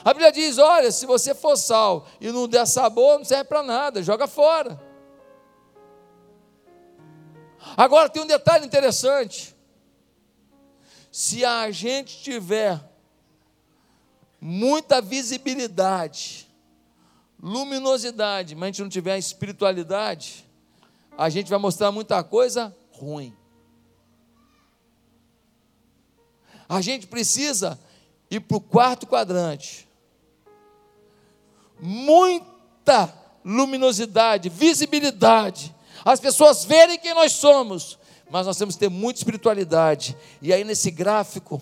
A Bíblia diz: olha, se você for sal e não der sabor, não serve para nada, joga fora. Agora tem um detalhe interessante. Se a gente tiver muita visibilidade, luminosidade, mas a gente não tiver espiritualidade, a gente vai mostrar muita coisa ruim. A gente precisa ir para o quarto quadrante muita luminosidade, visibilidade, as pessoas verem quem nós somos, mas nós temos que ter muita espiritualidade. E aí, nesse gráfico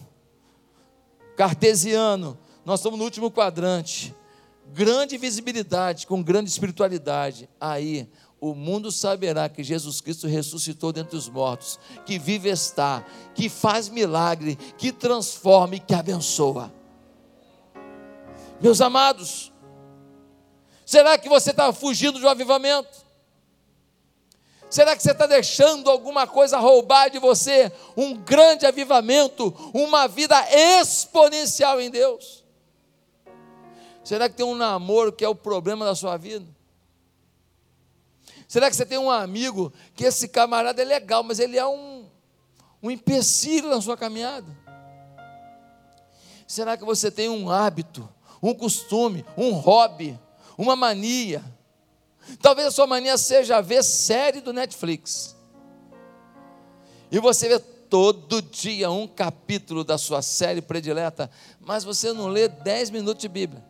cartesiano, nós estamos no último quadrante. Grande visibilidade com grande espiritualidade. Aí o mundo saberá que Jesus Cristo ressuscitou dentre os mortos, que vive está, que faz milagre, que transforma e que abençoa. Meus amados, Será que você está fugindo um avivamento? Será que você está deixando alguma coisa roubar de você um grande avivamento, uma vida exponencial em Deus? Será que tem um namoro que é o problema da sua vida? Será que você tem um amigo que esse camarada é legal, mas ele é um, um empecilho na sua caminhada? Será que você tem um hábito, um costume, um hobby, uma mania. Talvez a sua mania seja ver série do Netflix. E você vê todo dia um capítulo da sua série predileta, mas você não lê 10 minutos de Bíblia.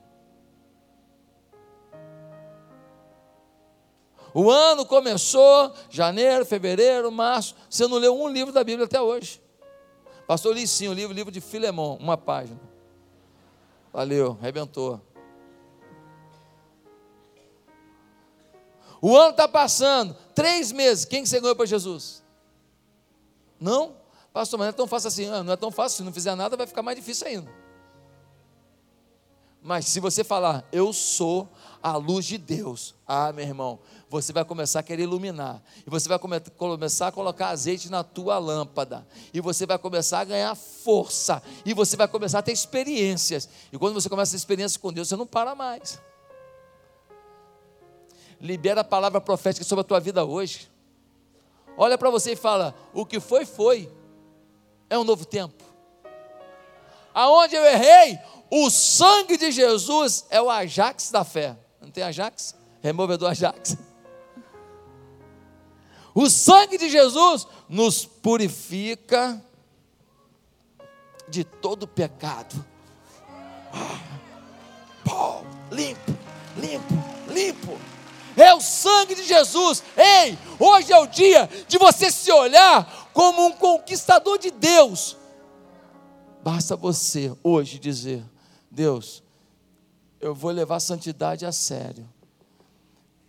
O ano começou, janeiro, fevereiro, março, você não leu um livro da Bíblia até hoje. Pastor, li sim o livro, livro de Filemão, uma página. Valeu, arrebentou. O ano está passando, três meses, quem que você ganhou para Jesus? Não? Pastor, mas não é tão fácil assim. Ah, não é tão fácil, se não fizer nada, vai ficar mais difícil ainda. Mas se você falar, eu sou a luz de Deus, ah, meu irmão, você vai começar a querer iluminar, e você vai come começar a colocar azeite na tua lâmpada, e você vai começar a ganhar força, e você vai começar a ter experiências, e quando você começa a experiência com Deus, você não para mais libera a palavra profética sobre a tua vida hoje. Olha para você e fala: o que foi, foi. É um novo tempo. Aonde eu errei, o sangue de Jesus é o Ajax da fé. Não tem Ajax? Removedor Ajax. O sangue de Jesus nos purifica de todo pecado. Ah, limpo, limpo, limpo é o sangue de Jesus. Ei, hoje é o dia de você se olhar como um conquistador de Deus. Basta você hoje dizer: Deus, eu vou levar a santidade a sério.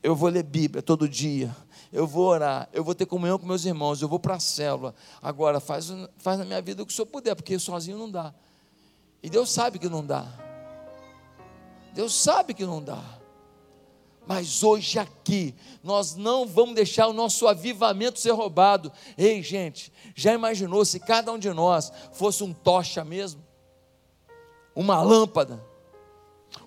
Eu vou ler Bíblia todo dia. Eu vou orar, eu vou ter comunhão com meus irmãos, eu vou para a célula. Agora, faz, faz na minha vida o que o Senhor puder, porque sozinho não dá. E Deus sabe que não dá. Deus sabe que não dá. Mas hoje aqui, nós não vamos deixar o nosso avivamento ser roubado. Ei, gente, já imaginou se cada um de nós fosse um tocha mesmo? Uma lâmpada?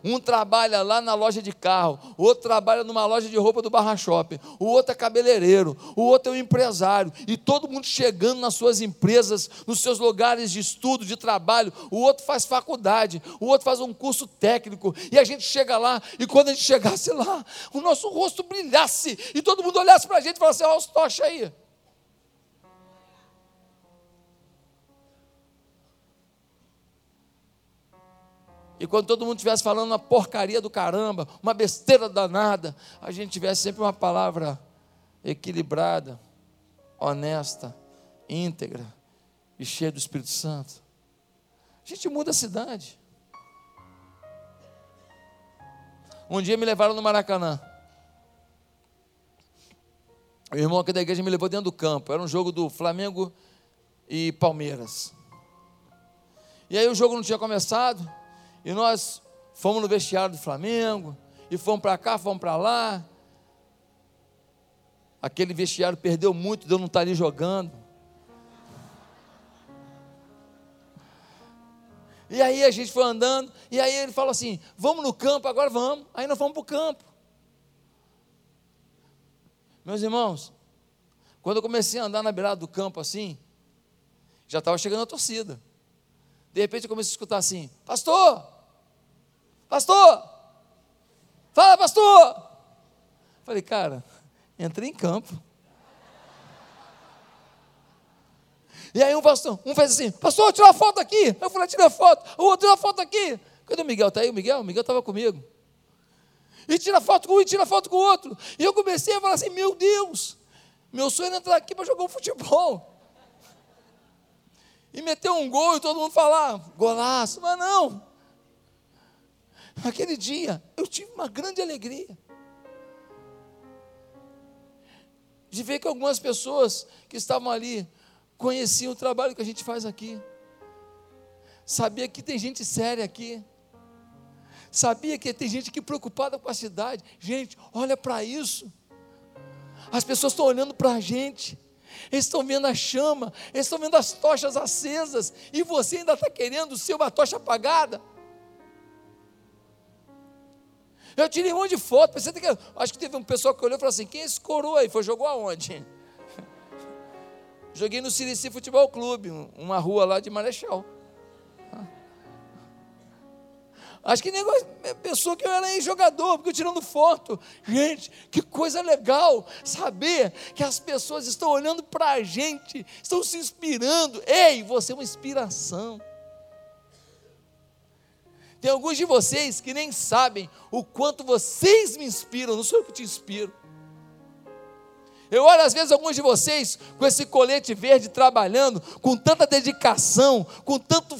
Um trabalha lá na loja de carro, o outro trabalha numa loja de roupa do Barra Shopping, o outro é cabeleireiro, o outro é um empresário, e todo mundo chegando nas suas empresas, nos seus lugares de estudo, de trabalho, o outro faz faculdade, o outro faz um curso técnico, e a gente chega lá, e quando a gente <laughs> chegasse lá, o nosso rosto brilhasse, e todo mundo olhasse para a gente e falasse: Olha os tocha aí. E quando todo mundo estivesse falando uma porcaria do caramba, uma besteira danada, a gente tivesse sempre uma palavra equilibrada, honesta, íntegra e cheia do Espírito Santo. A gente muda a cidade. Um dia me levaram no Maracanã. O irmão aqui da igreja me levou dentro do campo. Era um jogo do Flamengo e Palmeiras. E aí o jogo não tinha começado. E nós fomos no vestiário do Flamengo, e fomos para cá, fomos para lá. Aquele vestiário perdeu muito de eu não estar ali jogando. E aí a gente foi andando, e aí ele falou assim: vamos no campo, agora vamos. Aí nós fomos para o campo. Meus irmãos, quando eu comecei a andar na beirada do campo assim, já estava chegando a torcida. De repente eu comecei a escutar assim: Pastor, pastor, fala, pastor. Falei, cara, entrei em campo. E aí um pastor, um fez assim, pastor, tira uma foto aqui. Eu falei, tira a foto. O outro, tira a foto aqui. Cadê o Miguel? Está aí o Miguel? O Miguel estava comigo. E tira foto com um e tira foto com o outro. E eu comecei a falar assim, meu Deus, meu sonho era entrar aqui para jogar um futebol e meter um gol e todo mundo falar, golaço, mas não. Naquele dia eu tive uma grande alegria de ver que algumas pessoas que estavam ali conheciam o trabalho que a gente faz aqui. Sabia que tem gente séria aqui. Sabia que tem gente que preocupada com a cidade. Gente, olha para isso. As pessoas estão olhando para a gente eles estão vendo a chama, eles estão vendo as tochas acesas, e você ainda está querendo ser uma tocha apagada. Eu tirei um monte de foto, pensei que, acho que teve um pessoal que olhou e falou assim: quem é esse coroa aí? Foi, jogou aonde? <laughs> Joguei no Sirici Futebol Clube, uma rua lá de Marechal. Acho que negócio, pensou que eu era jogador, porque eu tirando foto. Gente, que coisa legal saber que as pessoas estão olhando para a gente, estão se inspirando. Ei, você é uma inspiração. Tem alguns de vocês que nem sabem o quanto vocês me inspiram, não sou eu que te inspiro. Eu olho às vezes alguns de vocês com esse colete verde trabalhando, com tanta dedicação, com tanto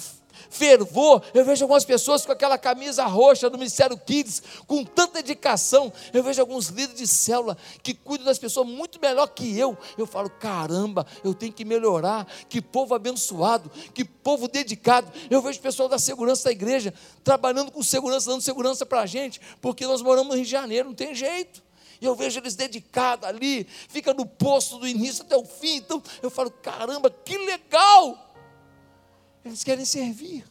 fervor. Eu vejo algumas pessoas com aquela camisa roxa do Ministério Kids, com tanta dedicação. Eu vejo alguns líderes de célula que cuidam das pessoas muito melhor que eu. Eu falo, caramba, eu tenho que melhorar. Que povo abençoado, que povo dedicado. Eu vejo pessoal da segurança da igreja trabalhando com segurança, dando segurança para a gente, porque nós moramos no Rio de Janeiro, não tem jeito. E eu vejo eles dedicados ali, fica no posto do início até o fim. Então eu falo, caramba, que legal! Eles querem servir.